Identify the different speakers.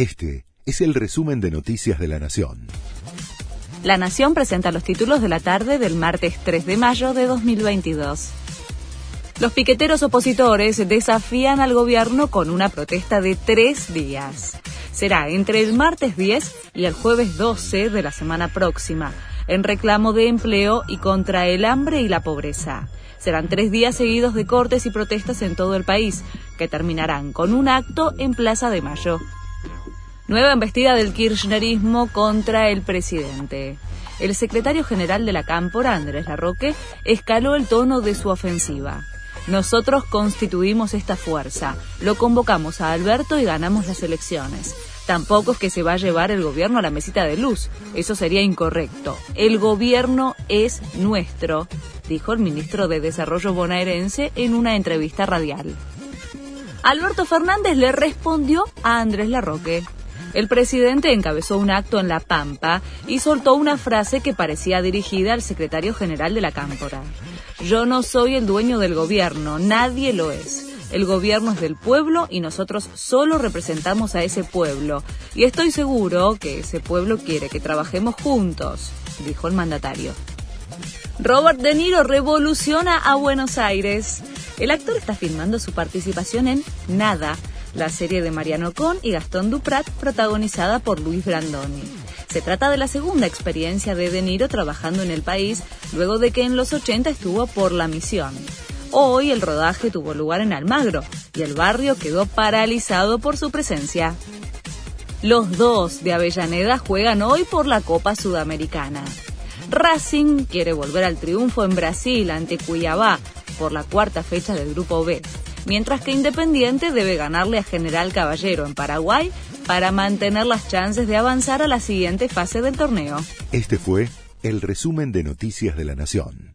Speaker 1: Este es el resumen de Noticias de la Nación.
Speaker 2: La Nación presenta los títulos de la tarde del martes 3 de mayo de 2022. Los piqueteros opositores desafían al gobierno con una protesta de tres días. Será entre el martes 10 y el jueves 12 de la semana próxima, en reclamo de empleo y contra el hambre y la pobreza. Serán tres días seguidos de cortes y protestas en todo el país, que terminarán con un acto en Plaza de Mayo. Nueva embestida del kirchnerismo contra el presidente. El secretario general de la Cámpora, Andrés Larroque, escaló el tono de su ofensiva. Nosotros constituimos esta fuerza, lo convocamos a Alberto y ganamos las elecciones. Tampoco es que se va a llevar el gobierno a la mesita de luz, eso sería incorrecto. El gobierno es nuestro, dijo el ministro de Desarrollo bonaerense en una entrevista radial. Alberto Fernández le respondió a Andrés Larroque. El presidente encabezó un acto en La Pampa y soltó una frase que parecía dirigida al secretario general de la Cámpora. Yo no soy el dueño del gobierno, nadie lo es. El gobierno es del pueblo y nosotros solo representamos a ese pueblo. Y estoy seguro que ese pueblo quiere que trabajemos juntos, dijo el mandatario. Robert De Niro revoluciona a Buenos Aires. El actor está filmando su participación en Nada, la serie de Mariano Con y Gastón Duprat, protagonizada por Luis Brandoni. Se trata de la segunda experiencia de De Niro trabajando en el país, luego de que en los 80 estuvo por La Misión. Hoy el rodaje tuvo lugar en Almagro y el barrio quedó paralizado por su presencia. Los dos de Avellaneda juegan hoy por la Copa Sudamericana. Racing quiere volver al triunfo en Brasil ante Cuiabá por la cuarta fecha del Grupo B mientras que Independiente debe ganarle a General Caballero en Paraguay para mantener las chances de avanzar a la siguiente fase del torneo.
Speaker 1: Este fue el resumen de Noticias de la Nación.